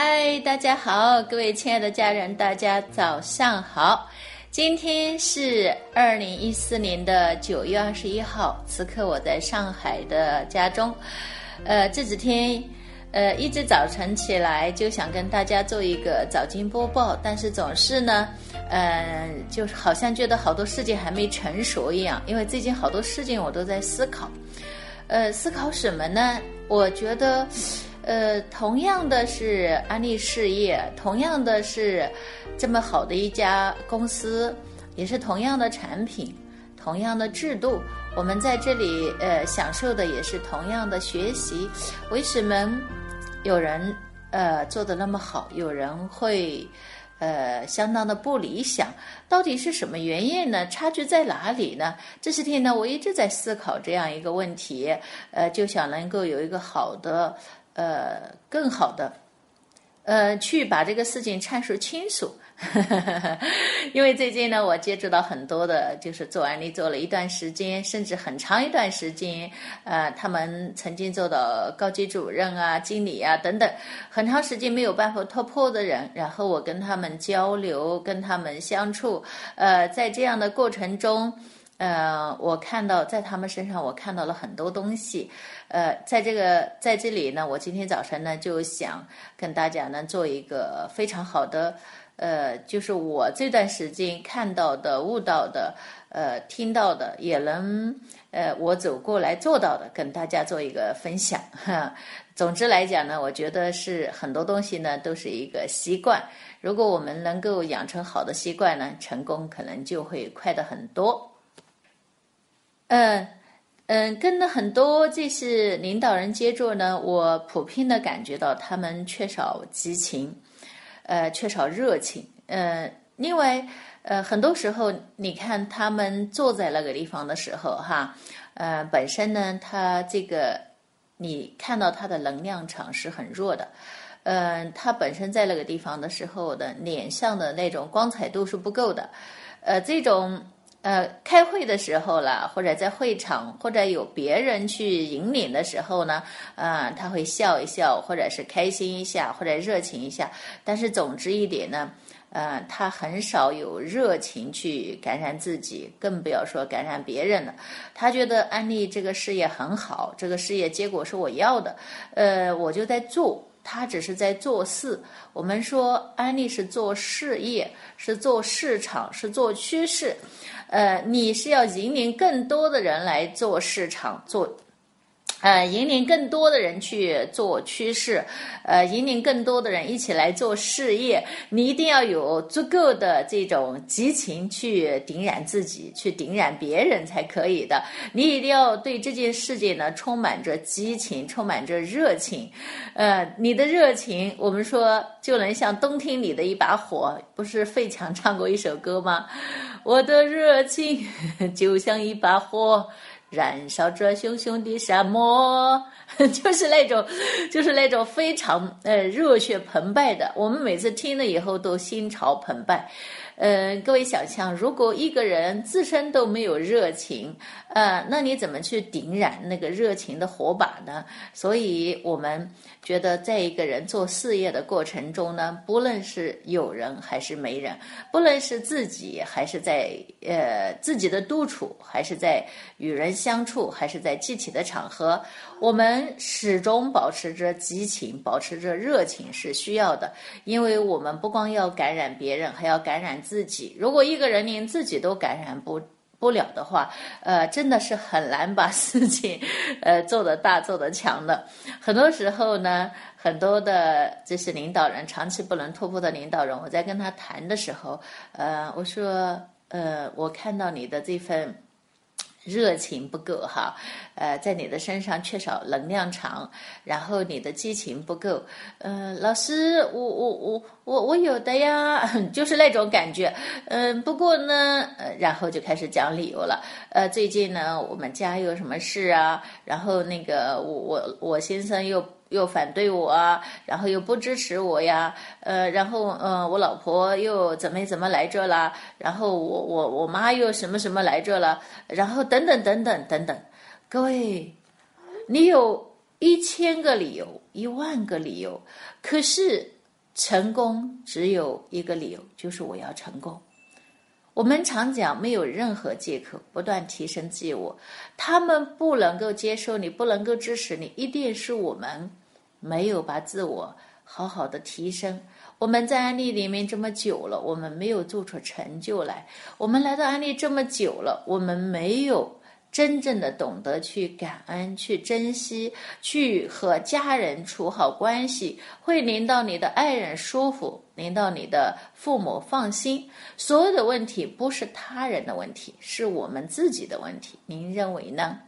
嗨，大家好，各位亲爱的家人，大家早上好。今天是二零一四年的九月二十一号，此刻我在上海的家中。呃，这几天，呃，一直早晨起来就想跟大家做一个早间播报，但是总是呢，嗯，就是好像觉得好多事情还没成熟一样，因为最近好多事情我都在思考。呃，思考什么呢？我觉得。呃，同样的是安利事业，同样的是这么好的一家公司，也是同样的产品，同样的制度，我们在这里呃享受的也是同样的学习。为什么有人呃做的那么好，有人会呃相当的不理想？到底是什么原因呢？差距在哪里呢？这些天呢，我一直在思考这样一个问题，呃，就想能够有一个好的。呃，更好的，呃，去把这个事情阐述清楚。因为最近呢，我接触到很多的，就是做案例做了一段时间，甚至很长一段时间，呃，他们曾经做到高级主任啊、经理啊等等，很长时间没有办法突破的人，然后我跟他们交流，跟他们相处，呃，在这样的过程中。呃，我看到在他们身上，我看到了很多东西。呃，在这个在这里呢，我今天早晨呢就想跟大家呢做一个非常好的，呃，就是我这段时间看到的、悟到的、呃，听到的，也能呃，我走过来做到的，跟大家做一个分享。哈，总之来讲呢，我觉得是很多东西呢都是一个习惯。如果我们能够养成好的习惯呢，成功可能就会快的很多。嗯嗯，跟了很多这些领导人接触呢，我普遍的感觉到他们缺少激情，呃，缺少热情。呃，另外，呃，很多时候你看他们坐在那个地方的时候，哈，呃，本身呢，他这个你看到他的能量场是很弱的，嗯，他本身在那个地方的时候的脸上的那种光彩度是不够的，呃，这种。呃，开会的时候了，或者在会场，或者有别人去引领的时候呢，啊，他会笑一笑，或者是开心一下，或者热情一下。但是总之一点呢，呃，他很少有热情去感染自己，更不要说感染别人了。他觉得安利这个事业很好，这个事业结果是我要的，呃，我就在做。他只是在做事。我们说安利是做事业，是做市场，是做趋势。呃，你是要引领更多的人来做市场，做，呃，引领更多的人去做趋势，呃，引领更多的人一起来做事业。你一定要有足够的这种激情去点燃自己，去点燃别人才可以的。你一定要对这件事情呢充满着激情，充满着热情。呃，你的热情，我们说就能像冬天里的一把火，不是费强唱过一首歌吗？我的热情 就像一把火，燃烧着熊熊的沙漠，就是那种，就是那种非常呃热血澎湃的。我们每次听了以后都心潮澎湃。嗯，各位想象，如果一个人自身都没有热情，呃，那你怎么去点燃那个热情的火把呢？所以我们觉得，在一个人做事业的过程中呢，不论是有人还是没人，不论是自己还是在呃自己的独处，还是在与人相处，还是在具体的场合，我们始终保持着激情，保持着热情是需要的，因为我们不光要感染别人，还要感染。自己，如果一个人连自己都感染不不了的话，呃，真的是很难把事情，呃，做得大、做得强的。很多时候呢，很多的这些领导人，长期不能突破的领导人，我在跟他谈的时候，呃，我说，呃，我看到你的这份。热情不够哈，呃，在你的身上缺少能量场，然后你的激情不够。嗯，老师，我我我我我有的呀，就是那种感觉。嗯，不过呢，呃，然后就开始讲理由了。呃，最近呢，我们家有什么事啊？然后那个我我我先生又。又反对我啊，然后又不支持我呀，呃，然后呃，我老婆又怎么怎么来这了，然后我我我妈又什么什么来这了，然后等等等等等等，各位，你有一千个理由，一万个理由，可是成功只有一个理由，就是我要成功。我们常讲没有任何借口，不断提升自我。他们不能够接受你，不能够支持你，一定是我们没有把自我好好的提升。我们在安利里面这么久了，我们没有做出成就来。我们来到安利这么久了，我们没有。真正的懂得去感恩、去珍惜、去和家人处好关系，会令到你的爱人舒服，令到你的父母放心。所有的问题不是他人的问题，是我们自己的问题。您认为呢？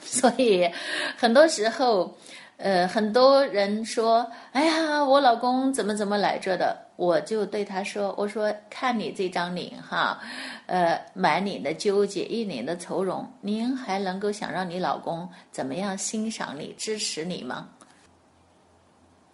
所以，很多时候。呃，很多人说，哎呀，我老公怎么怎么来着的，我就对他说，我说看你这张脸哈，呃，满脸的纠结，一脸的愁容，您还能够想让你老公怎么样欣赏你、支持你吗？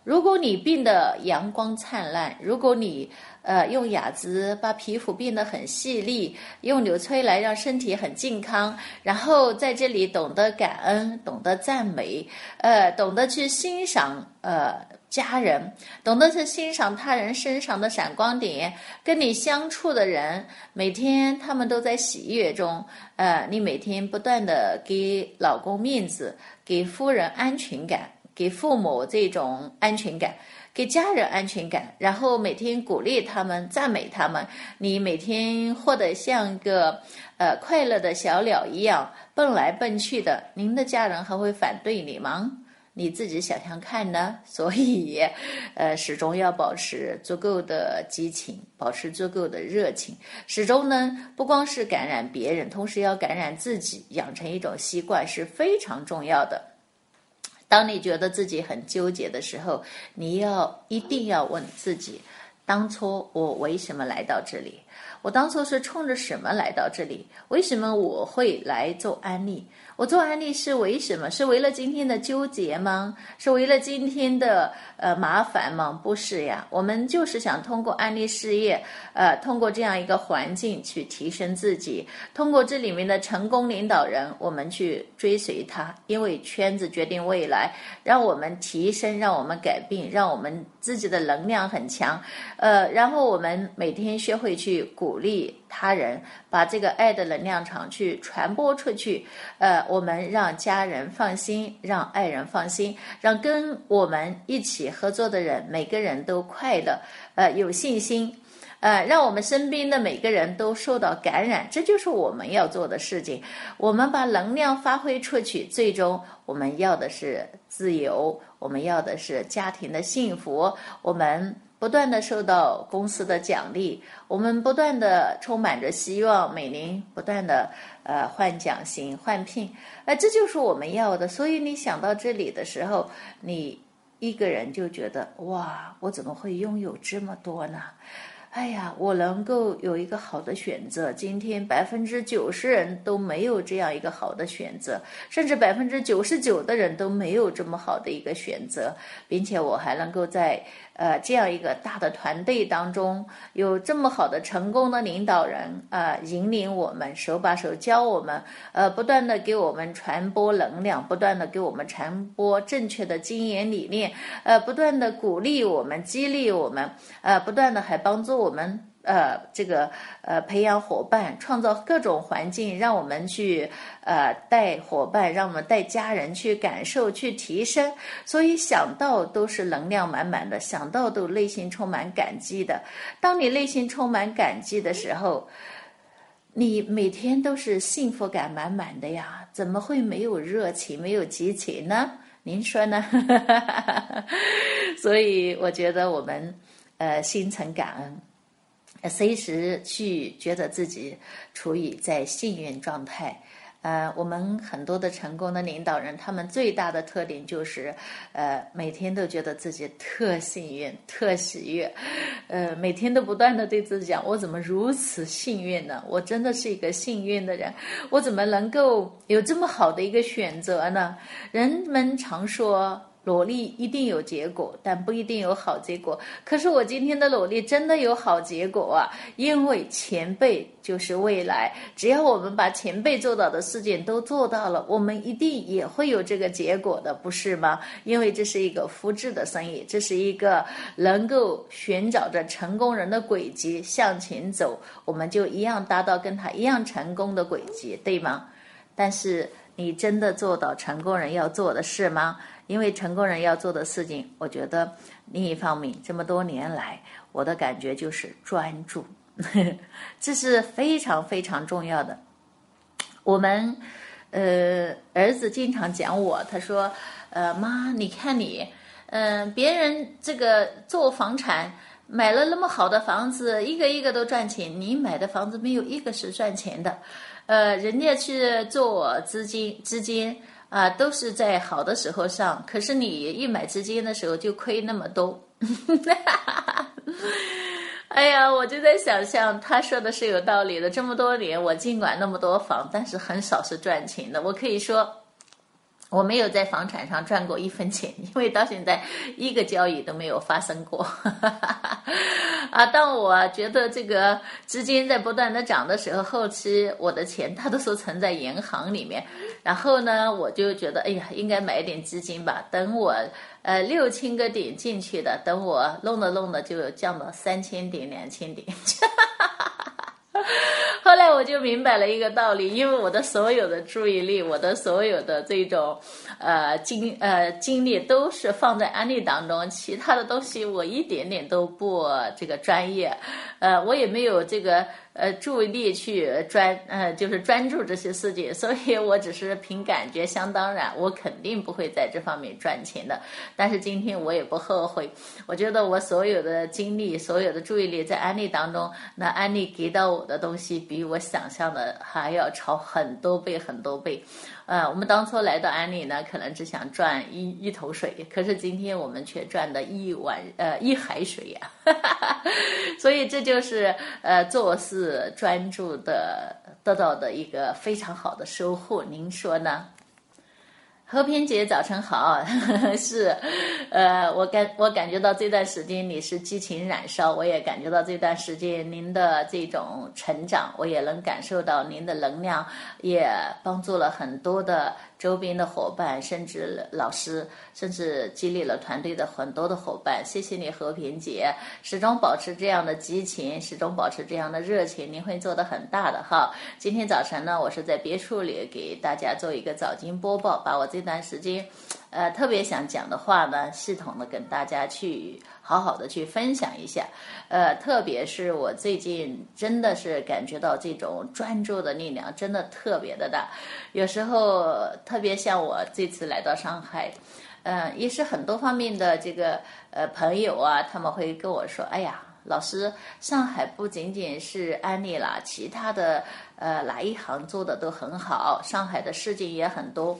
如果你变得阳光灿烂，如果你呃用雅姿把皮肤变得很细腻，用纽崔来让身体很健康，然后在这里懂得感恩，懂得赞美，呃，懂得去欣赏呃家人，懂得去欣赏他人身上的闪光点，跟你相处的人，每天他们都在喜悦中，呃，你每天不断的给老公面子，给夫人安全感。给父母这种安全感，给家人安全感，然后每天鼓励他们，赞美他们。你每天活得像个呃快乐的小鸟一样蹦来蹦去的，您的家人还会反对你吗？你自己想想看呢。所以，呃，始终要保持足够的激情，保持足够的热情，始终呢不光是感染别人，同时要感染自己，养成一种习惯是非常重要的。当你觉得自己很纠结的时候，你要一定要问自己：当初我为什么来到这里？我当初是冲着什么来到这里？为什么我会来做安利？我做安利是为什么？是为了今天的纠结吗？是为了今天的呃麻烦吗？不是呀，我们就是想通过安利事业，呃，通过这样一个环境去提升自己，通过这里面的成功领导人，我们去追随他，因为圈子决定未来，让我们提升，让我们改变，让我们自己的能量很强，呃，然后我们每天学会去鼓励。他人把这个爱的能量场去传播出去，呃，我们让家人放心，让爱人放心，让跟我们一起合作的人每个人都快乐，呃，有信心，呃，让我们身边的每个人都受到感染，这就是我们要做的事情。我们把能量发挥出去，最终我们要的是自由，我们要的是家庭的幸福，我们。不断的受到公司的奖励，我们不断的充满着希望，每年不断的呃换奖型、换聘，呃，这就是我们要的。所以你想到这里的时候，你一个人就觉得哇，我怎么会拥有这么多呢？哎呀，我能够有一个好的选择。今天百分之九十人都没有这样一个好的选择，甚至百分之九十九的人都没有这么好的一个选择，并且我还能够在呃这样一个大的团队当中，有这么好的成功的领导人呃，引领我们，手把手教我们，呃，不断的给我们传播能量，不断的给我们传播正确的经营理念，呃，不断的鼓励我们，激励我们，呃，不断的还帮助。我们呃，这个呃，培养伙伴，创造各种环境，让我们去呃带伙伴，让我们带家人去感受、去提升。所以想到都是能量满满的，想到都内心充满感激的。当你内心充满感激的时候，你每天都是幸福感满满的呀，怎么会没有热情、没有激情呢？您说呢？所以我觉得我们呃心存感恩。随时去觉得自己处于在幸运状态，呃，我们很多的成功的领导人，他们最大的特点就是，呃，每天都觉得自己特幸运、特喜悦，呃，每天都不断的对自己讲：我怎么如此幸运呢？我真的是一个幸运的人，我怎么能够有这么好的一个选择呢？人们常说。努力一定有结果，但不一定有好结果。可是我今天的努力真的有好结果啊！因为前辈就是未来，只要我们把前辈做到的事情都做到了，我们一定也会有这个结果的，不是吗？因为这是一个复制的生意，这是一个能够寻找着成功人的轨迹向前走，我们就一样达到跟他一样成功的轨迹，对吗？但是你真的做到成功人要做的事吗？因为成功人要做的事情，我觉得另一方面，这么多年来，我的感觉就是专注，这是非常非常重要的。我们呃儿子经常讲我，他说：“呃妈，你看你，嗯，别人这个做房产买了那么好的房子，一个一个都赚钱，你买的房子没有一个是赚钱的。呃，人家去做资金，资金。”啊，都是在好的时候上，可是你一买资金的时候就亏那么多。哎呀，我就在想象，他说的是有道理的。这么多年，我尽管那么多房，但是很少是赚钱的。我可以说。我没有在房产上赚过一分钱，因为到现在一个交易都没有发生过。啊，当我觉得这个资金在不断的涨的时候，后期我的钱它都是存在银行里面，然后呢，我就觉得哎呀，应该买点基金吧。等我呃六千个点进去的，等我弄着弄着就降到三千点、两千点。后来我就明白了一个道理，因为我的所有的注意力，我的所有的这种，呃精呃精力都是放在安利当中，其他的东西我一点点都不这个专业，呃，我也没有这个。呃，注意力去专呃，就是专注这些事情，所以我只是凭感觉，相当然，我肯定不会在这方面赚钱的。但是今天我也不后悔，我觉得我所有的精力、所有的注意力在安利当中，那安利给到我的东西，比我想象的还要超很多倍、很多倍。呃，我们当初来到安利呢，可能只想赚一一头水，可是今天我们却赚的一碗呃一海水呀，所以这就是呃做事专注的得到的一个非常好的收获，您说呢？和平姐，早晨好，是，呃，我感我感觉到这段时间你是激情燃烧，我也感觉到这段时间您的这种成长，我也能感受到您的能量，也帮助了很多的。周边的伙伴，甚至老师，甚至激励了团队的很多的伙伴。谢谢你，和平姐，始终保持这样的激情，始终保持这样的热情，您会做得很大的哈。今天早晨呢，我是在别墅里给大家做一个早间播报，把我这段时间，呃，特别想讲的话呢，系统的跟大家去。好好的去分享一下，呃，特别是我最近真的是感觉到这种专注的力量真的特别的大，有时候特别像我这次来到上海，嗯，也是很多方面的这个呃朋友啊，他们会跟我说，哎呀，老师，上海不仅仅是安利啦，其他的呃哪一行做的都很好，上海的事情也很多。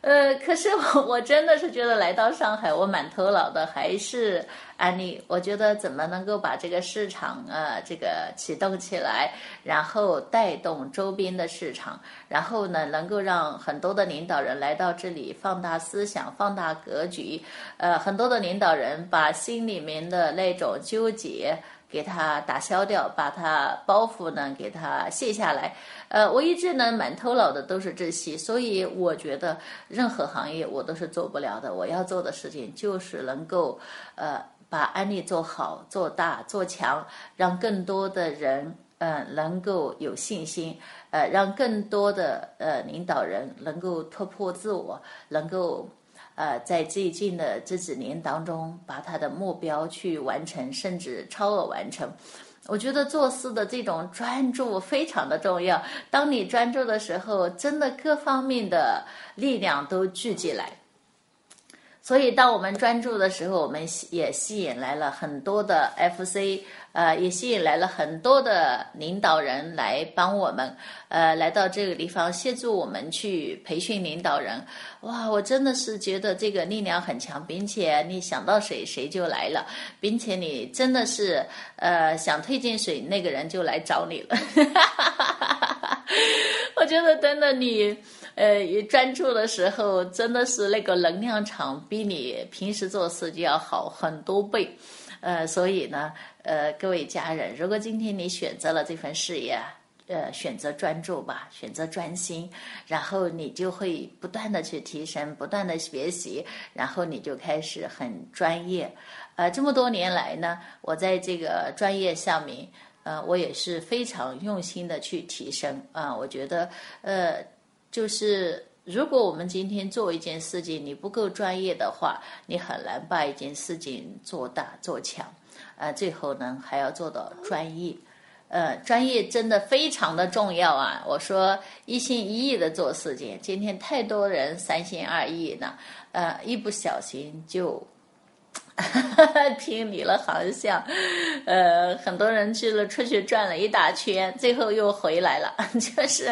呃，可是我我真的是觉得来到上海，我满头脑的还是安利。我觉得怎么能够把这个市场啊，这个启动起来，然后带动周边的市场，然后呢，能够让很多的领导人来到这里，放大思想，放大格局。呃，很多的领导人把心里面的那种纠结。给它打消掉，把它包袱呢给它卸下来。呃，我一直呢满头脑的都是这些，所以我觉得任何行业我都是做不了的。我要做的事情就是能够呃把安利做好、做大、做强，让更多的人呃能够有信心，呃让更多的呃领导人能够突破自我，能够。呃，在最近的这几年当中，把他的目标去完成，甚至超额完成。我觉得做事的这种专注非常的重要。当你专注的时候，真的各方面的力量都聚集来。所以，当我们专注的时候，我们也吸引来了很多的 FC。呃，也吸引来了很多的领导人来帮我们，呃，来到这个地方协助我们去培训领导人。哇，我真的是觉得这个力量很强，并且你想到谁谁就来了，并且你真的是呃想推荐谁，那个人就来找你了。我觉得真的你，呃，专注的时候，真的是那个能量场比你平时做事就要好很多倍，呃，所以呢，呃，各位家人，如果今天你选择了这份事业，呃，选择专注吧，选择专心，然后你就会不断的去提升，不断的学习，然后你就开始很专业。呃，这么多年来呢，我在这个专业上面。呃，我也是非常用心的去提升啊！我觉得，呃，就是如果我们今天做一件事情，你不够专业的话，你很难把一件事情做大做强。呃，最后呢，还要做到专业。呃，专业真的非常的重要啊！我说一心一意的做事情，今天太多人三心二意呢，呃，一不小心就。偏离了航向，呃，很多人去了出去转了一大圈，最后又回来了，就是，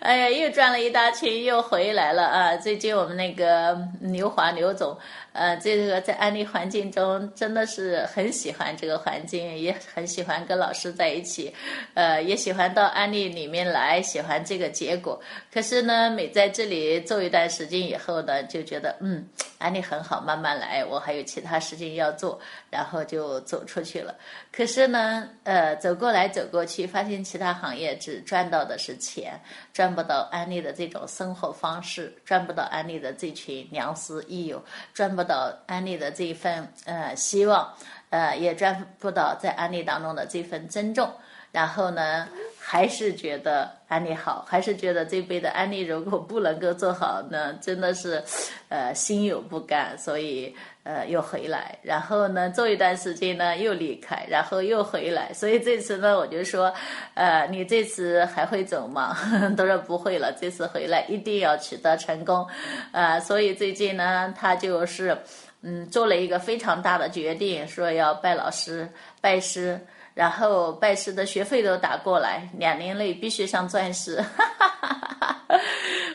哎呀，又转了一大圈又回来了啊！最近我们那个刘华刘总。呃，这个在安利环境中真的是很喜欢这个环境，也很喜欢跟老师在一起，呃，也喜欢到安利里面来，喜欢这个结果。可是呢，每在这里做一段时间以后呢，就觉得嗯，安利很好，慢慢来，我还有其他事情要做，然后就走出去了。可是呢，呃，走过来走过去，发现其他行业只赚到的是钱，赚不到安利的这种生活方式，赚不到安利的这群良师益友，赚不。到安利的这一份呃希望，呃也赚不到在安利当中的这份尊重，然后呢还是觉得安利好，还是觉得这辈的安利如果不能够做好呢，真的是，呃心有不甘，所以呃又回来，然后呢做一段时间呢又离开，然后又回来，所以这次呢我就说，呃你这次还会走吗？都说不会了，这次回来一定要取得成功，啊所以最近呢他就是。嗯，做了一个非常大的决定，说要拜老师、拜师，然后拜师的学费都打过来，两年内必须上钻石。哈哈哈哈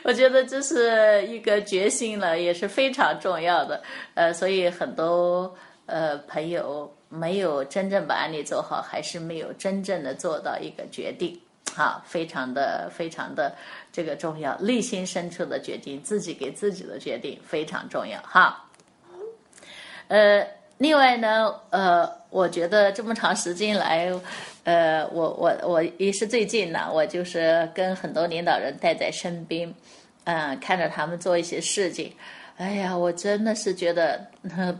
我觉得这是一个决心了，也是非常重要的。呃，所以很多呃朋友没有真正把案例做好，还是没有真正的做到一个决定。好，非常的非常的这个重要，内心深处的决定，自己给自己的决定非常重要。哈。呃，另外呢，呃，我觉得这么长时间来，呃，我我我也是最近呢，我就是跟很多领导人带在身边，嗯，看着他们做一些事情，哎呀，我真的是觉得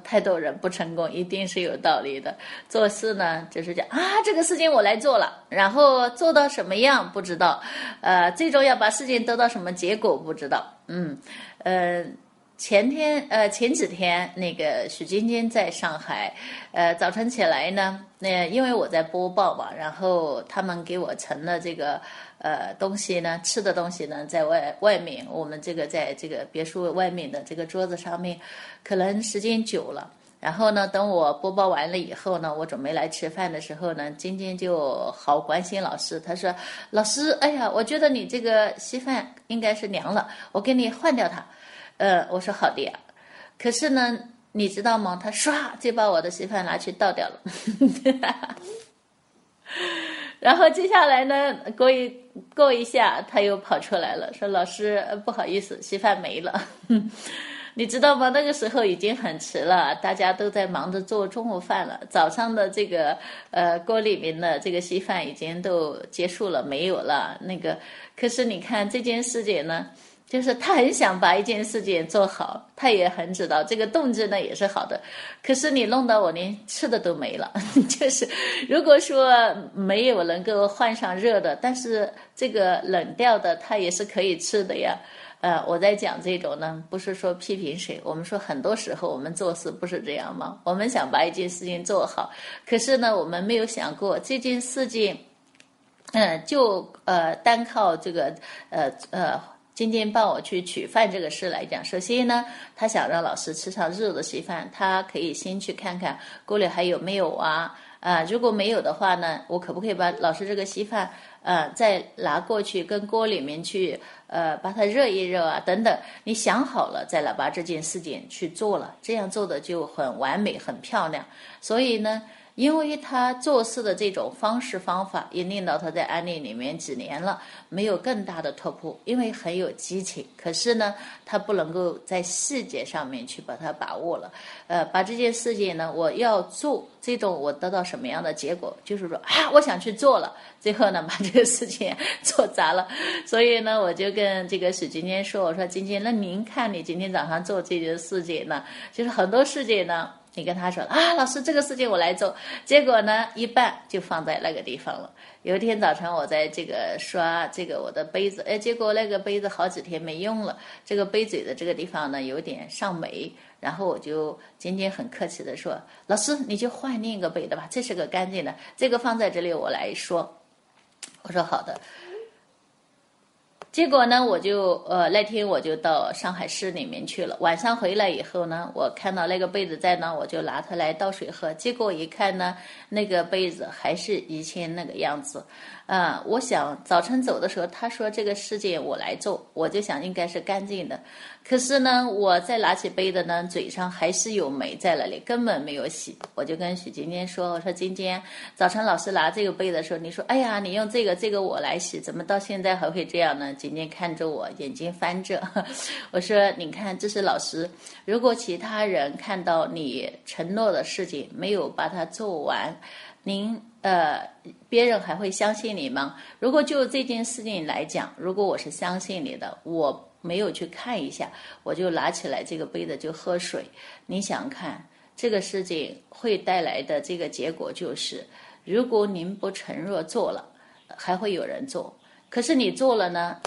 太多人不成功，一定是有道理的。做事呢，就是讲啊，这个事情我来做了，然后做到什么样不知道，呃，最终要把事情得到什么结果不知道，嗯，嗯。前天，呃，前几天那个许晶晶在上海，呃，早晨起来呢，那因为我在播报嘛，然后他们给我盛了这个，呃，东西呢，吃的东西呢，在外外面，我们这个在这个别墅外面的这个桌子上面，可能时间久了，然后呢，等我播报完了以后呢，我准备来吃饭的时候呢，晶晶就好关心老师，他说，老师，哎呀，我觉得你这个稀饭应该是凉了，我给你换掉它。呃，我说好的呀，可是呢，你知道吗？他唰就把我的稀饭拿去倒掉了，然后接下来呢，过一过一下，他又跑出来了，说老师不好意思，稀饭没了，你知道吗？那个时候已经很迟了，大家都在忙着做中午饭了，早上的这个呃锅里面的这个稀饭已经都结束了，没有了。那个，可是你看这件事情呢？就是他很想把一件事情做好，他也很知道这个动机呢也是好的，可是你弄到我连吃的都没了。就是如果说没有能够换上热的，但是这个冷掉的它也是可以吃的呀。呃，我在讲这种呢，不是说批评谁，我们说很多时候我们做事不是这样吗？我们想把一件事情做好，可是呢，我们没有想过这件事情，嗯，就呃单靠这个呃呃。今天帮我去取饭这个事来讲，首先呢，他想让老师吃上热的稀饭，他可以先去看看锅里还有没有啊啊，如果没有的话呢，我可不可以把老师这个稀饭呃再拿过去跟锅里面去呃把它热一热啊等等，你想好了再来把这件事情去做了，这样做的就很完美很漂亮。所以呢，因为他做事的这种方式方法，也令到他在安利里面几年了，没有更大的突破。因为很有激情，可是呢，他不能够在细节上面去把它把握了。呃，把这件事情呢，我要做这种，我得到什么样的结果？就是说啊，我想去做了，最后呢，把这个事情做砸了。所以呢，我就跟这个许晶晶说：“我说晶晶，那您看你今天早上做这件事情呢，就是很多事情呢。”你跟他说啊，老师，这个事情我来做，结果呢，一半就放在那个地方了。有一天早晨，我在这个刷这个我的杯子，哎，结果那个杯子好几天没用了，这个杯嘴的这个地方呢有点上霉，然后我就今天很客气的说，老师，你就换另一个杯的吧，这是个干净的，这个放在这里我来说。我说好的。结果呢，我就呃那天我就到上海市里面去了。晚上回来以后呢，我看到那个杯子在呢，我就拿它来倒水喝。结果一看呢，那个杯子还是以前那个样子。啊，我想早晨走的时候，他说这个事情我来做，我就想应该是干净的。可是呢，我再拿起杯子呢，嘴上还是有霉在那里，根本没有洗。我就跟许晶晶说：“我说晶晶，早晨老师拿这个杯的时候，你说，哎呀，你用这个，这个我来洗，怎么到现在还会这样呢？”晶晶看着我，眼睛翻着。我说：“你看，这是老师。如果其他人看到你承诺的事情没有把它做完，您。”呃，别人还会相信你吗？如果就这件事情来讲，如果我是相信你的，我没有去看一下，我就拿起来这个杯子就喝水。你想看这个事情会带来的这个结果，就是如果您不承诺做了，还会有人做。可是你做了呢？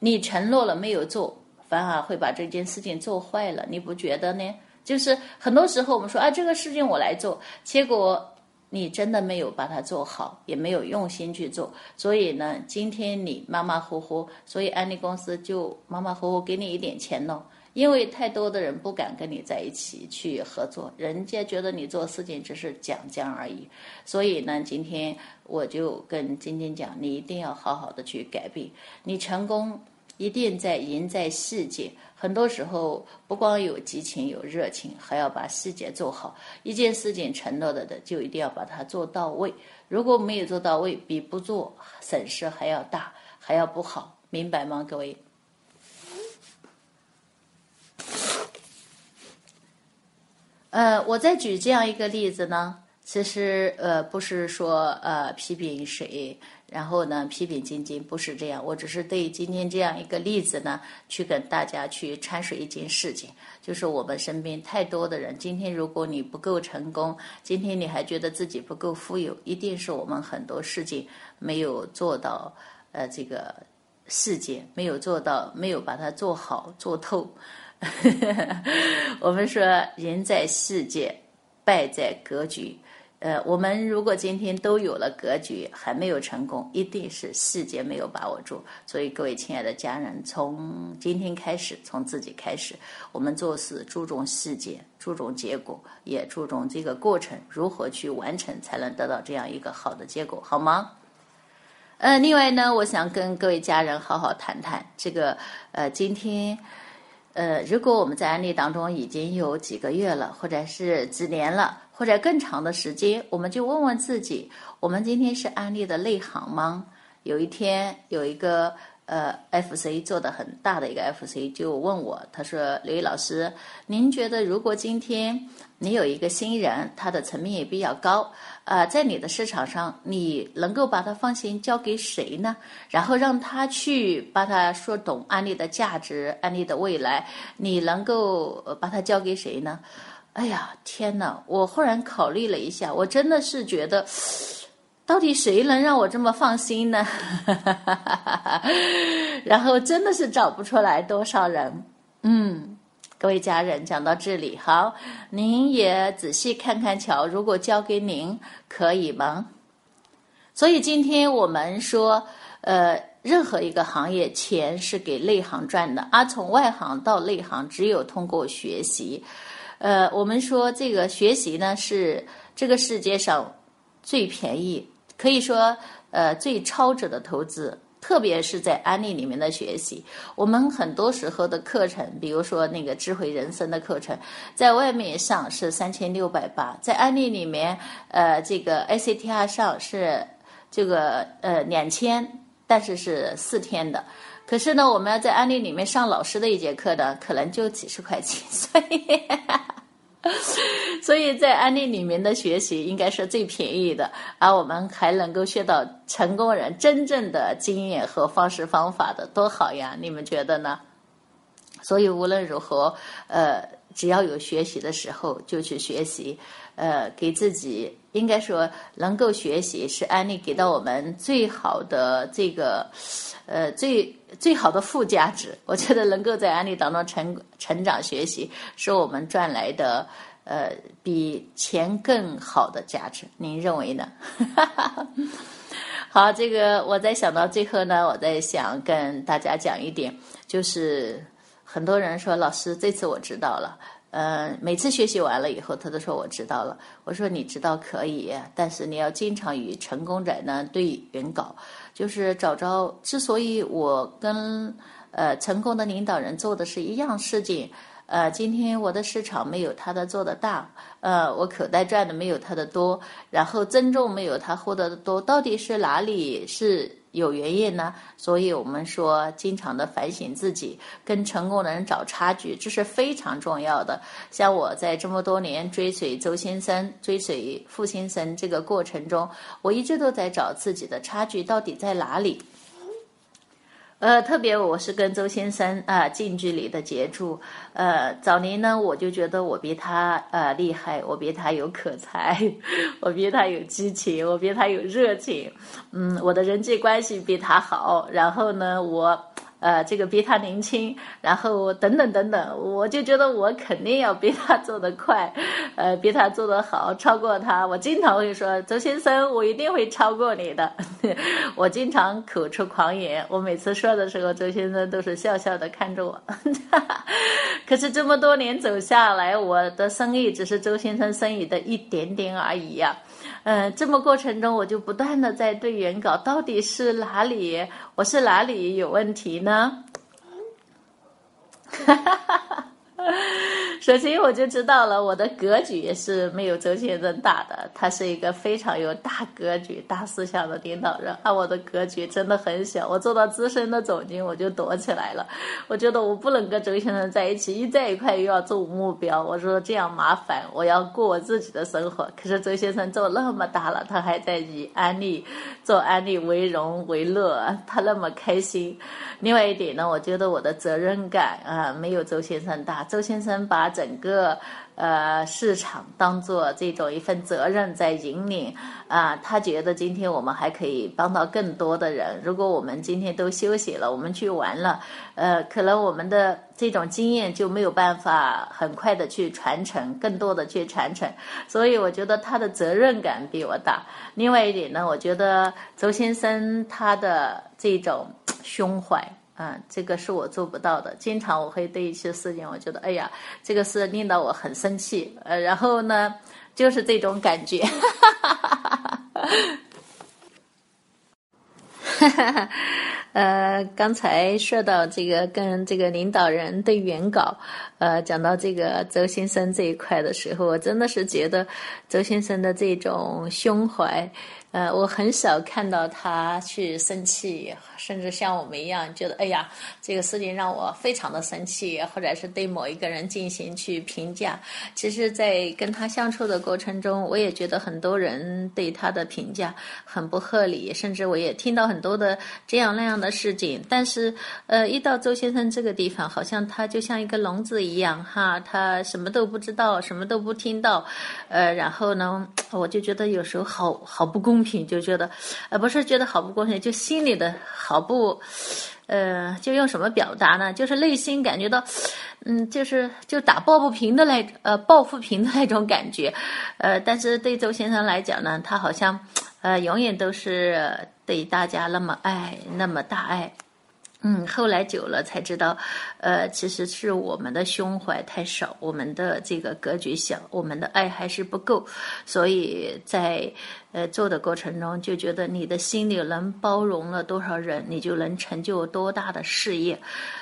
你承诺了没有做，反而会把这件事情做坏了。你不觉得呢？就是很多时候我们说啊，这个事情我来做，结果。你真的没有把它做好，也没有用心去做，所以呢，今天你马马虎虎，所以安利公司就马马虎虎给你一点钱喽。因为太多的人不敢跟你在一起去合作，人家觉得你做事情只是讲讲而已。所以呢，今天我就跟晶晶讲，你一定要好好的去改变，你成功一定在赢在细节。很多时候不光有激情有热情，还要把细节做好。一件事情承诺的的，就一定要把它做到位。如果没有做到位，比不做损失还要大，还要不好，明白吗，各位？呃，我再举这样一个例子呢，其实呃不是说呃批评谁。然后呢，批评晶晶不是这样，我只是对今天这样一个例子呢，去跟大家去阐述一件事情，就是我们身边太多的人，今天如果你不够成功，今天你还觉得自己不够富有，一定是我们很多事情没有做到，呃，这个细节没有做到，没有把它做好做透。我们说人在世界，败在格局。呃，我们如果今天都有了格局，还没有成功，一定是细节没有把握住。所以，各位亲爱的家人，从今天开始，从自己开始，我们做事注重细节，注重结果，也注重这个过程如何去完成，才能得到这样一个好的结果，好吗？呃，另外呢，我想跟各位家人好好谈谈这个。呃，今天，呃，如果我们在案例当中已经有几个月了，或者是几年了。或者更长的时间，我们就问问自己：我们今天是安利的内行吗？有一天，有一个呃 FC 做的很大的一个 FC 就问我，他说：“刘毅老师，您觉得如果今天你有一个新人，他的层面也比较高，呃，在你的市场上，你能够把它放心交给谁呢？然后让他去把他说懂安利的价值、安利的未来，你能够把它交给谁呢？”哎呀，天哪！我忽然考虑了一下，我真的是觉得，到底谁能让我这么放心呢？然后真的是找不出来多少人。嗯，各位家人，讲到这里，好，您也仔细看看瞧，如果交给您，可以吗？所以今天我们说，呃，任何一个行业，钱是给内行赚的，而从外行到内行，只有通过学习。呃，我们说这个学习呢是这个世界上最便宜，可以说呃最超值的投资。特别是在安利里面的学习，我们很多时候的课程，比如说那个智慧人生的课程，在外面上是三千六百八，在安利里面，呃，这个 ACTR 上是这个呃两千，但是是四天的。可是呢，我们要在安利里面上老师的一节课呢，可能就几十块钱，所以。所以在安利里面的学习应该是最便宜的，而我们还能够学到成功人真正的经验和方式方法的，多好呀！你们觉得呢？所以无论如何，呃，只要有学习的时候就去学习，呃，给自己应该说能够学习是安利给到我们最好的这个，呃，最最好的附加值。我觉得能够在安利当中成成长学习，是我们赚来的。呃，比钱更好的价值，您认为呢？好，这个我在想到最后呢，我在想跟大家讲一点，就是很多人说老师这次我知道了，呃，每次学习完了以后，他都说我知道了。我说你知道可以，但是你要经常与成功者呢对原稿，就是找着。之所以我跟呃成功的领导人做的是一样事情。呃，今天我的市场没有他的做的大，呃，我口袋赚的没有他的多，然后尊重没有他获得的多，到底是哪里是有原因呢？所以我们说，经常的反省自己，跟成功的人找差距，这是非常重要的。像我在这么多年追随周先生、追随傅先生这个过程中，我一直都在找自己的差距到底在哪里。呃，特别我是跟周先生啊近距离的接触，呃，早年呢我就觉得我比他呃厉害，我比他有口才，我比他有激情，我比他有热情，嗯，我的人际关系比他好，然后呢我。呃，这个比他年轻，然后等等等等，我就觉得我肯定要比他做得快，呃，比他做得好，超过他。我经常会说，周先生，我一定会超过你的。我经常口出狂言，我每次说的时候，周先生都是笑笑的看着我。可是这么多年走下来，我的生意只是周先生生意的一点点而已呀。嗯，这么过程中，我就不断的在对原稿，到底是哪里，我是哪里有问题呢？哈哈哈哈。首先我就知道了，我的格局是没有周先生大的。他是一个非常有大格局、大思想的领导人，而我的格局真的很小。我做到资深的总经，我就躲起来了。我觉得我不能跟周先生在一起，一在一块又要做目标，我说这样麻烦。我要过我自己的生活。可是周先生做那么大了，他还在以安利做安利为荣为乐，他那么开心。另外一点呢，我觉得我的责任感啊，没有周先生大。周先生把整个呃市场当做这种一份责任在引领啊，他觉得今天我们还可以帮到更多的人。如果我们今天都休息了，我们去玩了，呃，可能我们的这种经验就没有办法很快的去传承，更多的去传承。所以我觉得他的责任感比我大。另外一点呢，我觉得周先生他的这种胸怀。嗯，这个是我做不到的。经常我会对一些事情，我觉得，哎呀，这个事令到我很生气。呃，然后呢，就是这种感觉。呃，刚才说到这个跟这个领导人对原稿，呃，讲到这个周先生这一块的时候，我真的是觉得周先生的这种胸怀。呃，我很少看到他去生气，甚至像我们一样觉得，哎呀，这个事情让我非常的生气，或者是对某一个人进行去评价。其实，在跟他相处的过程中，我也觉得很多人对他的评价很不合理，甚至我也听到很多的这样那样的事情。但是，呃，一到周先生这个地方，好像他就像一个聋子一样，哈，他什么都不知道，什么都不听到，呃，然后呢，我就觉得有时候好好不公。平就觉得，呃，不是觉得好不公平，就心里的不，呃，就用什么表达呢？就是内心感觉到，嗯，就是就打抱不平的那，呃，抱不平的那种感觉，呃，但是对周先生来讲呢，他好像，呃，永远都是对大家那么爱，那么大爱。嗯，后来久了才知道，呃，其实是我们的胸怀太少，我们的这个格局小，我们的爱还是不够，所以在呃做的过程中就觉得你的心里能包容了多少人，你就能成就多大的事业。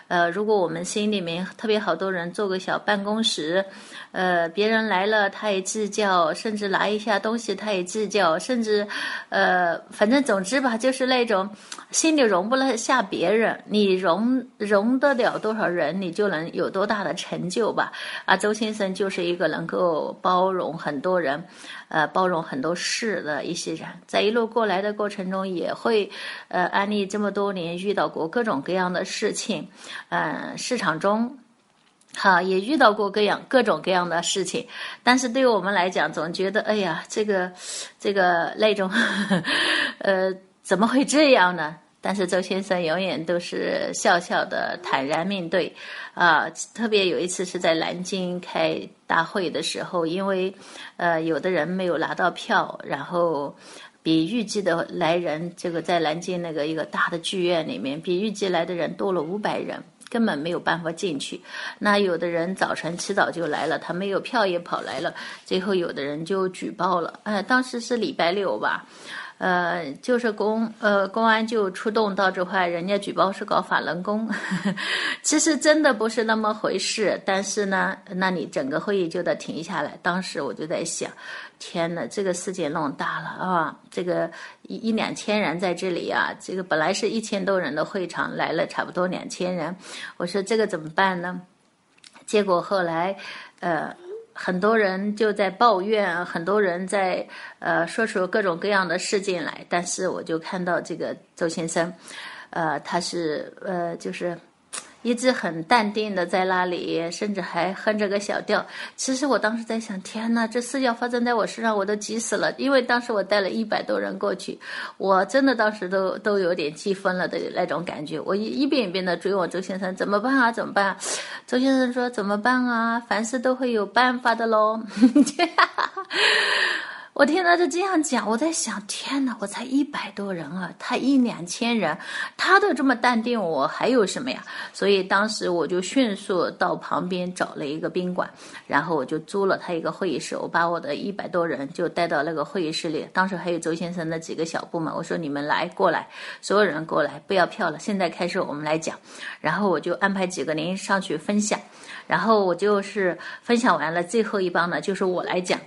呃，如果我们心里面特别好多人做个小办公室，呃，别人来了他也计较，甚至拿一下东西他也计较，甚至呃，反正总之吧，就是那种心里容不了下别人。你容容得了多少人，你就能有多大的成就吧。啊，周先生就是一个能够包容很多人，呃，包容很多事的一些人。在一路过来的过程中，也会呃，安利这么多年遇到过各种各样的事情，嗯，市场中，哈，也遇到过各样各种各样的事情。但是对于我们来讲，总觉得哎呀，这个这个那种呵呵，呃，怎么会这样呢？但是周先生永远都是笑笑的，坦然面对，啊，特别有一次是在南京开大会的时候，因为，呃，有的人没有拿到票，然后比预计的来人，这个在南京那个一个大的剧院里面，比预计来的人多了五百人，根本没有办法进去。那有的人早晨起早就来了，他没有票也跑来了，最后有的人就举报了，哎，当时是礼拜六吧。呃，就是公呃公安就出动到这块，人家举报是搞法轮功，其实真的不是那么回事。但是呢，那你整个会议就得停下来。当时我就在想，天呐，这个事情弄大了啊！这个一一两千人在这里啊，这个本来是一千多人的会场，来了差不多两千人，我说这个怎么办呢？结果后来，呃。很多人就在抱怨，很多人在呃说出各种各样的事情来，但是我就看到这个周先生，呃，他是呃就是。一直很淡定的在那里，甚至还哼着个小调。其实我当时在想，天呐，这事要发生在我身上，我都急死了。因为当时我带了一百多人过去，我真的当时都都有点气疯了的那种感觉。我一一遍一遍的追问周先生怎么办啊？怎么办？周先生说怎么办啊？凡事都会有办法的喽。我听到他这样讲，我在想，天哪，我才一百多人啊，他一两千人，他都这么淡定，我还有什么呀？所以当时我就迅速到旁边找了一个宾馆，然后我就租了他一个会议室，我把我的一百多人就带到那个会议室里。当时还有周先生的几个小部门，我说你们来过来，所有人过来，不要票了，现在开始我们来讲。然后我就安排几个人上去分享，然后我就是分享完了，最后一帮呢就是我来讲。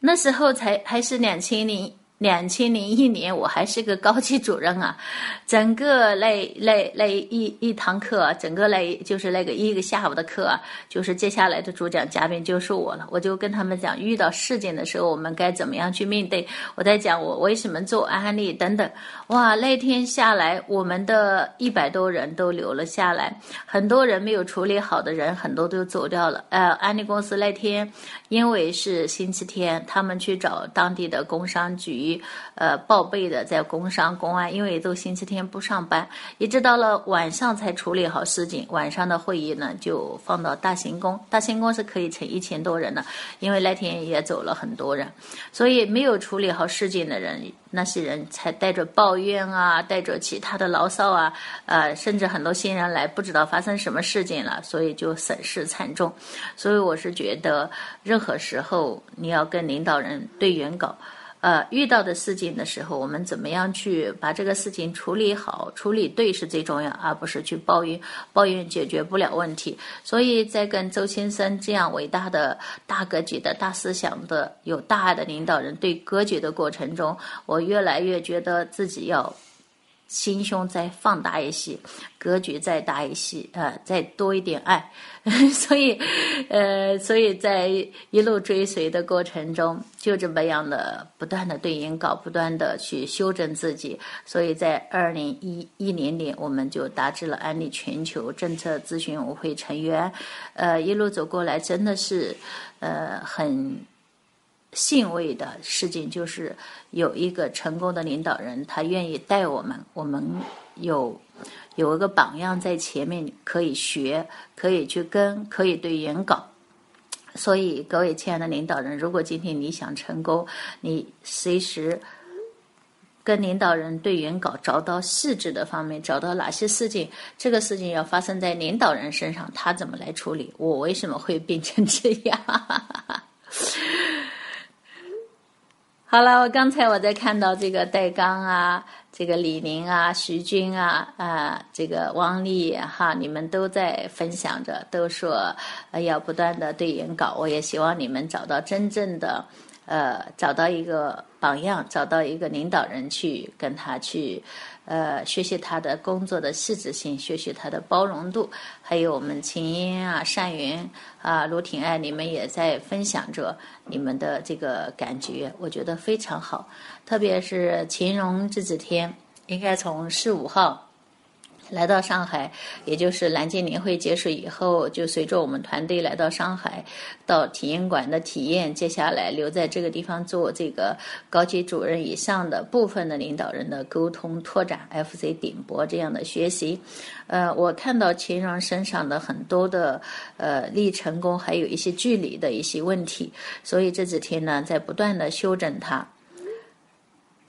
那时候才还是两千零两千零一年，我还是个高级主任啊。整个那那那一一堂课，整个那就是那个一个下午的课，就是接下来的主讲嘉宾就是我了。我就跟他们讲，遇到事件的时候，我们该怎么样去面对。我在讲我为什么做安利等等。哇，那天下来，我们的一百多人都留了下来，很多人没有处理好的人，很多都走掉了。呃，安利公司那天因为是星期天，他们去找当地的工商局，呃，报备的，在工商公安，因为都星期天不上班，一直到了晚上才处理好事情。晚上的会议呢，就放到大行宫，大行宫是可以乘一千多人的，因为那天也走了很多人，所以没有处理好事情的人。那些人才带着抱怨啊，带着其他的牢骚啊，呃，甚至很多新人来不知道发生什么事情了，所以就损失惨重。所以我是觉得，任何时候你要跟领导人对原稿。呃，遇到的事情的时候，我们怎么样去把这个事情处理好、处理对是最重要，而不是去抱怨，抱怨解决不了问题。所以在跟周先生这样伟大的大格局的大思想的有大爱的领导人对格局的过程中，我越来越觉得自己要。心胸再放大一些，格局再大一些，呃，再多一点爱，所以，呃，所以在一路追随的过程中，就这么样的不断的对引稿，不断的去修正自己，所以在二零一一年年，我们就达至了安利全球政策咨询委员会成员，呃，一路走过来，真的是，呃，很。欣慰的事情就是有一个成功的领导人，他愿意带我们，我们有有一个榜样在前面可以学，可以去跟，可以对原稿。所以各位亲爱的领导人，如果今天你想成功，你随时。跟领导人对原稿找到细致的方面，找到哪些事情，这个事情要发生在领导人身上，他怎么来处理？我为什么会变成这样？好了，我刚才我在看到这个戴刚啊，这个李宁啊，徐军啊，啊，这个汪丽哈，你们都在分享着，都说要不断的对研稿。我也希望你们找到真正的，呃，找到一个榜样，找到一个领导人去跟他去。呃，学习他的工作的细致性，学习他的包容度，还有我们秦英啊、单云啊、卢挺爱，你们也在分享着你们的这个感觉，我觉得非常好。特别是秦荣这几天，应该从十五号。来到上海，也就是南京年会结束以后，就随着我们团队来到上海，到体验馆的体验。接下来留在这个地方做这个高级主任以上的部分的领导人的沟通拓展，FC 顶博这样的学习。呃，我看到秦荣身上的很多的呃历成功，还有一些距离的一些问题，所以这几天呢，在不断的修整它。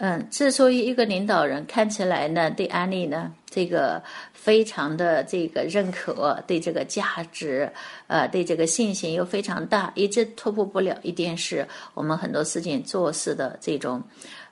嗯，之所以一个领导人看起来呢，对安利呢这个非常的这个认可，对这个价值，呃，对这个信心又非常大，一直突破不了，一定是我们很多事情做事的这种。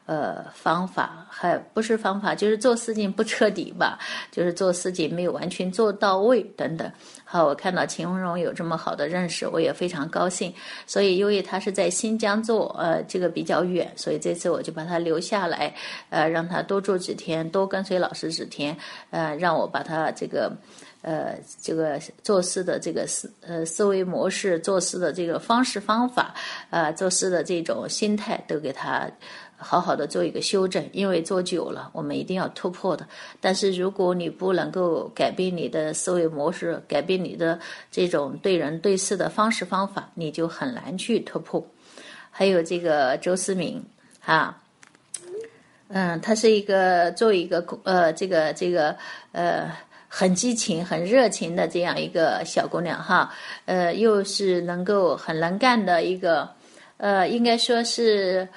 呃，方法还不是方法，就是做事情不彻底吧，就是做事情没有完全做到位等等。好，我看到秦荣有这么好的认识，我也非常高兴。所以，因为他是在新疆做，呃，这个比较远，所以这次我就把他留下来，呃，让他多住几天，多跟随老师几天，呃，让我把他这个，呃，这个做事的这个思呃思维模式、做事的这个方式方法，呃，做事的这种心态都给他。好好的做一个修正，因为做久了，我们一定要突破的。但是如果你不能够改变你的思维模式，改变你的这种对人对事的方式方法，你就很难去突破。还有这个周思明，哈，嗯，他是一个做一个呃，这个这个呃，很激情、很热情的这样一个小姑娘哈，呃，又是能够很能干的一个，呃，应该说是。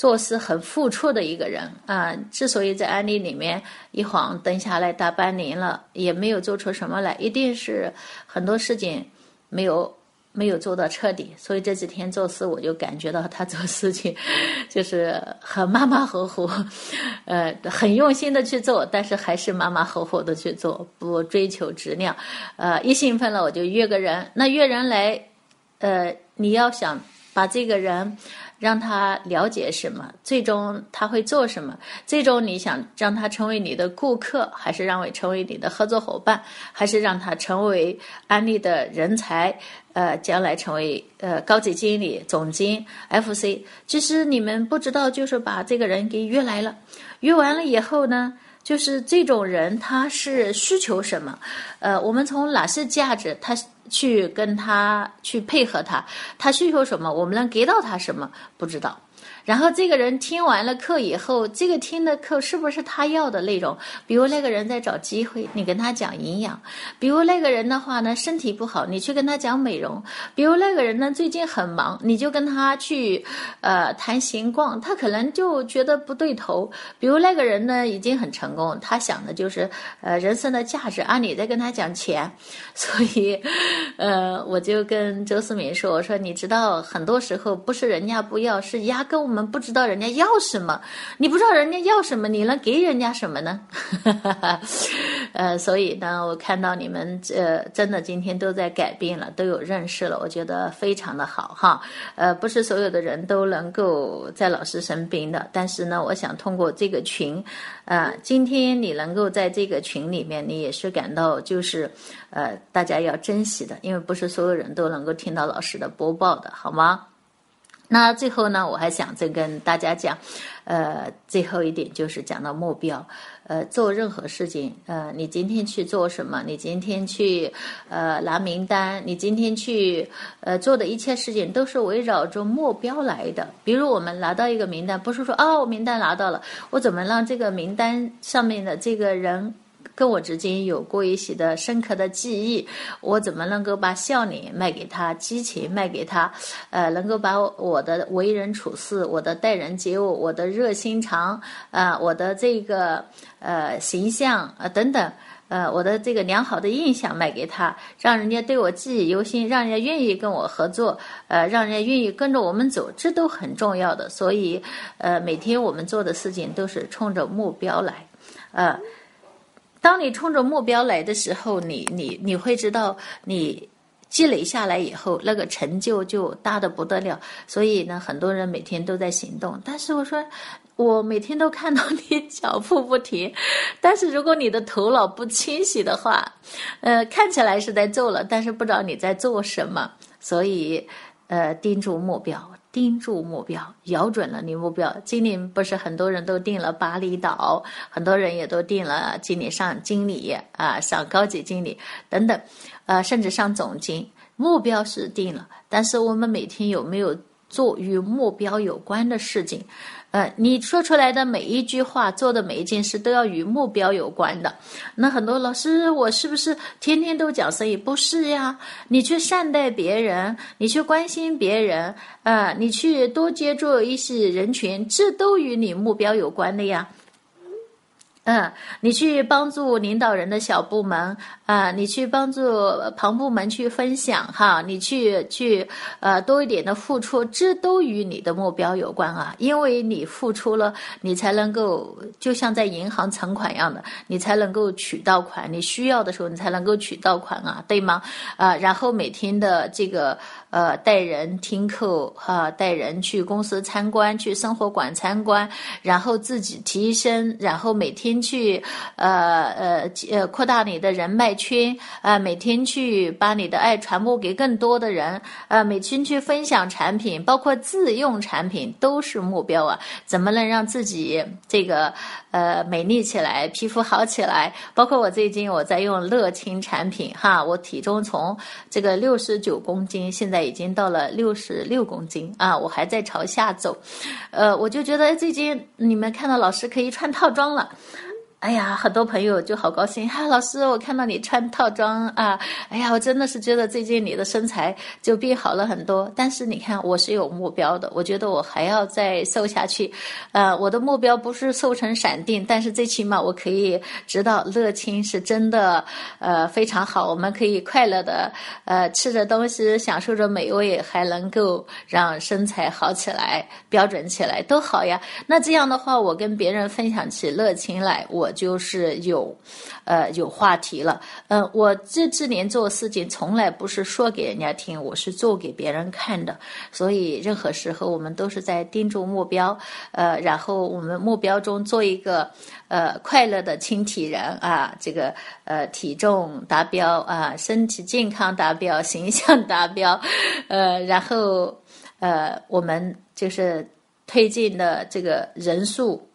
做事很付出的一个人啊，之所以在安利里面一晃等下来大半年了，也没有做出什么来，一定是很多事情没有没有做到彻底。所以这几天做事，我就感觉到他做事情 就是很马马虎虎，呃，很用心的去做，但是还是马马虎虎的去做，不追求质量。呃，一兴奋了我就约个人，那约人来，呃，你要想把这个人。让他了解什么，最终他会做什么？最终你想让他成为你的顾客，还是让为成为你的合作伙伴，还是让他成为安利的人才？呃，将来成为呃高级经理、总监 FC。其实你们不知道，就是把这个人给约来了，约完了以后呢？就是这种人，他是需求什么？呃，我们从哪些价值，他去跟他去配合他，他需求什么，我们能给到他什么？不知道。然后这个人听完了课以后，这个听的课是不是他要的内容？比如那个人在找机会，你跟他讲营养；比如那个人的话呢，身体不好，你去跟他讲美容；比如那个人呢，最近很忙，你就跟他去呃谈闲逛，他可能就觉得不对头。比如那个人呢，已经很成功，他想的就是呃人生的价值，啊，你在跟他讲钱，所以呃我就跟周思敏说，我说你知道，很多时候不是人家不要，是压根。我们不知道人家要什么，你不知道人家要什么，你能给人家什么呢？呃，所以呢，我看到你们呃，真的今天都在改变了，都有认识了，我觉得非常的好哈。呃，不是所有的人都能够在老师身边的，但是呢，我想通过这个群，啊，今天你能够在这个群里面，你也是感到就是呃，大家要珍惜的，因为不是所有人都能够听到老师的播报的，好吗？那最后呢，我还想再跟大家讲，呃，最后一点就是讲到目标，呃，做任何事情，呃，你今天去做什么？你今天去，呃，拿名单，你今天去，呃，做的一切事情都是围绕着目标来的。比如我们拿到一个名单，不是说哦，我名单拿到了，我怎么让这个名单上面的这个人？跟我之间有过一些的深刻的记忆，我怎么能够把笑脸卖给他，激情卖给他，呃，能够把我的为人处事、我的待人接物、我的热心肠啊，我的这个呃形象啊等等。呃，我的这个良好的印象卖给他，让人家对我记忆犹新，让人家愿意跟我合作，呃，让人家愿意跟着我们走，这都很重要的。所以，呃，每天我们做的事情都是冲着目标来，呃，当你冲着目标来的时候，你你你会知道，你积累下来以后，那个成就就大的不得了。所以呢，很多人每天都在行动，但是我说。我每天都看到你 脚步不停，但是如果你的头脑不清晰的话，呃，看起来是在做了，但是不知道你在做什么。所以，呃，盯住目标，盯住目标，瞄准了你目标。今年不是很多人都定了巴厘岛，很多人也都定了今年上经理啊，上高级经理等等，呃，甚至上总经。目标是定了，但是我们每天有没有做与目标有关的事情？呃，你说出来的每一句话，做的每一件事，都要与目标有关的。那很多老师，我是不是天天都讲生意？不是呀，你去善待别人，你去关心别人，呃，你去多接触一些人群，这都与你目标有关的呀。嗯，你去帮助领导人的小部门啊，你去帮助旁部门去分享哈，你去去呃多一点的付出，这都与你的目标有关啊。因为你付出了，你才能够就像在银行存款一样的，你才能够取到款，你需要的时候你才能够取到款啊，对吗？啊，然后每天的这个。呃，带人听课哈，带人去公司参观，去生活馆参观，然后自己提升，然后每天去呃呃呃扩大你的人脉圈啊，每天去把你的爱传播给更多的人啊，每天去分享产品，包括自用产品都是目标啊。怎么能让自己这个呃美丽起来，皮肤好起来？包括我最近我在用乐清产品哈，我体重从这个六十九公斤，现在。已经到了六十六公斤啊，我还在朝下走，呃，我就觉得最近你们看到老师可以穿套装了。哎呀，很多朋友就好高兴哈！老师，我看到你穿套装啊，哎呀，我真的是觉得最近你的身材就变好了很多。但是你看，我是有目标的，我觉得我还要再瘦下去。呃，我的目标不是瘦成闪电，但是最起码我可以知道乐清是真的，呃，非常好。我们可以快乐的，呃，吃着东西，享受着美味，还能够让身材好起来、标准起来，都好呀。那这样的话，我跟别人分享起乐清来，我。就是有，呃，有话题了。嗯，我这这年做事情从来不是说给人家听，我是做给别人看的。所以任何时候我们都是在盯住目标，呃，然后我们目标中做一个呃快乐的轻体人啊，这个呃体重达标啊，身体健康达标，形象达标，呃，然后呃我们就是推进的这个人数。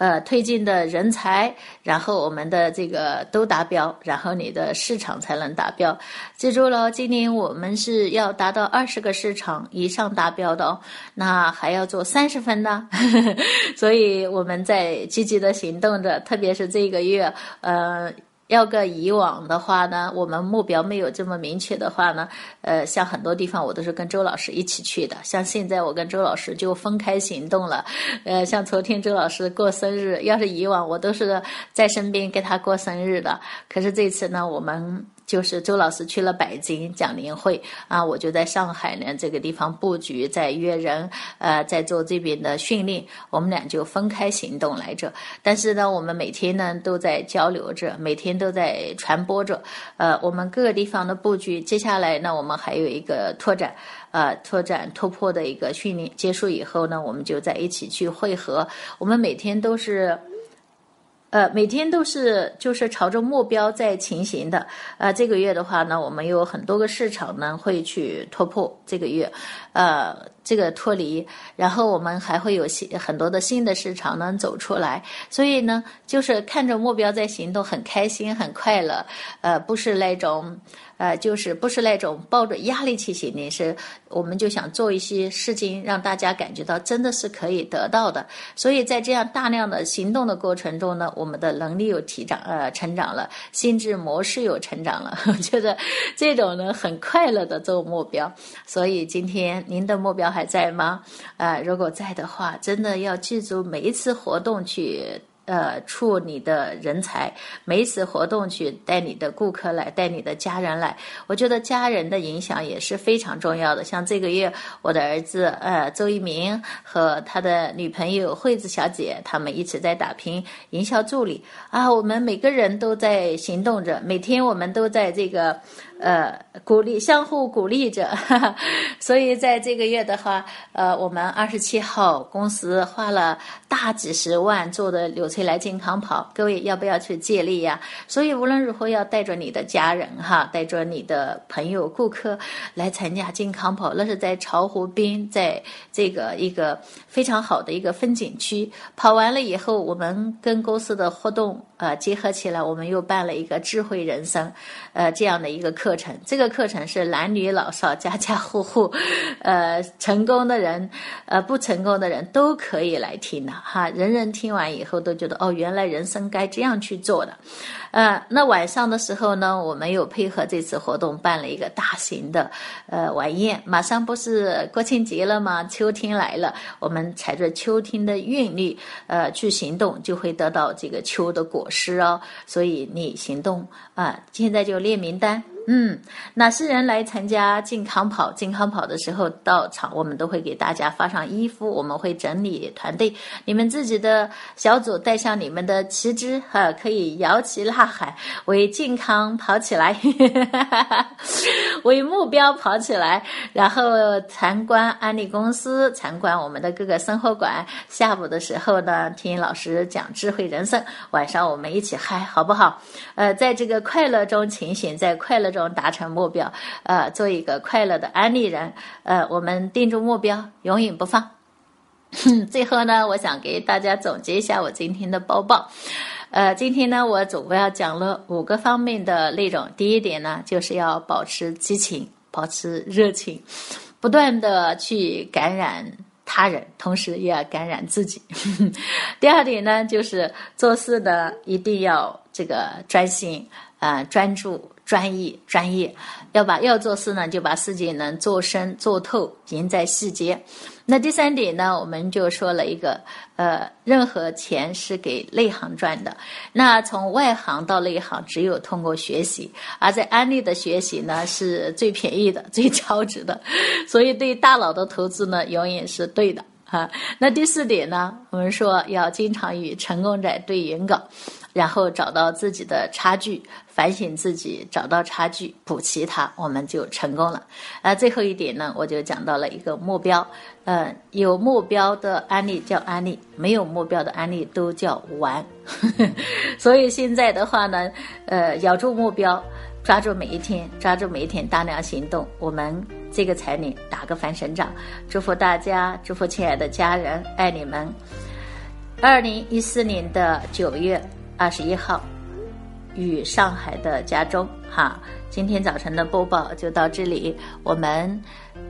呃，推进的人才，然后我们的这个都达标，然后你的市场才能达标。记住了，今年我们是要达到二十个市场以上达标的哦，那还要做三十分呢，所以我们在积极的行动着，特别是这个月，呃。要个以往的话呢，我们目标没有这么明确的话呢，呃，像很多地方我都是跟周老师一起去的，像现在我跟周老师就分开行动了，呃，像昨天周老师过生日，要是以往我都是在身边给他过生日的，可是这次呢，我们。就是周老师去了北京讲年会啊，我就在上海呢这个地方布局，在约人，呃，在做这边的训练，我们俩就分开行动来着。但是呢，我们每天呢都在交流着，每天都在传播着，呃，我们各个地方的布局。接下来呢，我们还有一个拓展，呃，拓展突破的一个训练结束以后呢，我们就在一起去汇合。我们每天都是。呃，每天都是就是朝着目标在前行的。呃，这个月的话呢，我们有很多个市场呢会去突破。这个月，呃，这个脱离，然后我们还会有新很多的新的市场能走出来。所以呢，就是看着目标在行动，很开心，很快乐。呃，不是那种。呃，就是不是那种抱着压力去行动，是我们就想做一些事情，让大家感觉到真的是可以得到的。所以在这样大量的行动的过程中呢，我们的能力有提长，呃，成长了，心智模式有成长了。我觉得这种呢很快乐的做目标。所以今天您的目标还在吗？呃，如果在的话，真的要记住每一次活动去。呃，处你的人才，每一次活动去带你的顾客来，带你的家人来，我觉得家人的影响也是非常重要的。像这个月，我的儿子呃周一鸣和他的女朋友惠子小姐，他们一起在打拼营销助理啊，我们每个人都在行动着，每天我们都在这个。呃，鼓励相互鼓励着，所以在这个月的话，呃，我们二十七号公司花了大几十万做的纽崔莱健康跑，各位要不要去借力呀？所以无论如何要带着你的家人哈，带着你的朋友、顾客来参加健康跑，那是在巢湖边，在这个一个非常好的一个风景区。跑完了以后，我们跟公司的活动呃结合起来，我们又办了一个智慧人生，呃这样的一个课。课程，这个课程是男女老少、家家户户，呃，成功的人，呃，不成功的人都可以来听的哈。人人听完以后都觉得，哦，原来人生该这样去做的。呃，那晚上的时候呢，我们又配合这次活动办了一个大型的呃晚宴。马上不是国庆节了吗？秋天来了，我们踩着秋天的韵律，呃，去行动，就会得到这个秋的果实哦。所以你行动啊，现在就列名单。嗯，哪些人来参加健康跑？健康跑的时候到场，我们都会给大家发上衣服。我们会整理团队，你们自己的小组带上你们的旗帜，哈，可以摇旗呐喊，为健康跑起来，为目标跑起来。然后参观安利公司，参观我们的各个生活馆。下午的时候呢，听老师讲智慧人生。晚上我们一起嗨，好不好？呃，在这个快乐中前行，在快乐中。达成目标，呃，做一个快乐的安利人，呃，我们定住目标，永远不放。最后呢，我想给大家总结一下我今天的播报。呃，今天呢，我总共要讲了五个方面的内容。第一点呢，就是要保持激情，保持热情，不断的去感染他人，同时也要感染自己。第二点呢，就是做事呢一定要这个专心，呃，专注。专一专业，要把要做事呢，就把事情能做深做透，赢在细节。那第三点呢，我们就说了一个，呃，任何钱是给内行赚的。那从外行到内行，只有通过学习。而在安利的学习呢，是最便宜的、最超值的。所以对大佬的投资呢，永远是对的啊。那第四点呢，我们说要经常与成功者对演稿。然后找到自己的差距，反省自己，找到差距，补齐它，我们就成功了。呃，最后一点呢，我就讲到了一个目标。呃，有目标的安利叫安利，没有目标的安利都叫玩。所以现在的话呢，呃，咬住目标，抓住每一天，抓住每一天，大量行动，我们这个财年打个翻身仗。祝福大家，祝福亲爱的家人，爱你们。二零一四年的九月。二十一号，与上海的家中哈，今天早晨的播报就到这里。我们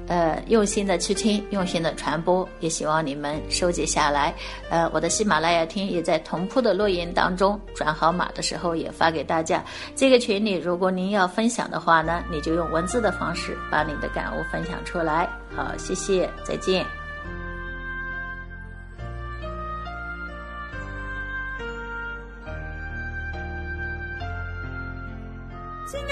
呃用心的去听，用心的传播，也希望你们收集下来。呃，我的喜马拉雅听也在同步的录音当中，转好码的时候也发给大家。这个群里，如果您要分享的话呢，你就用文字的方式把你的感悟分享出来。好，谢谢，再见。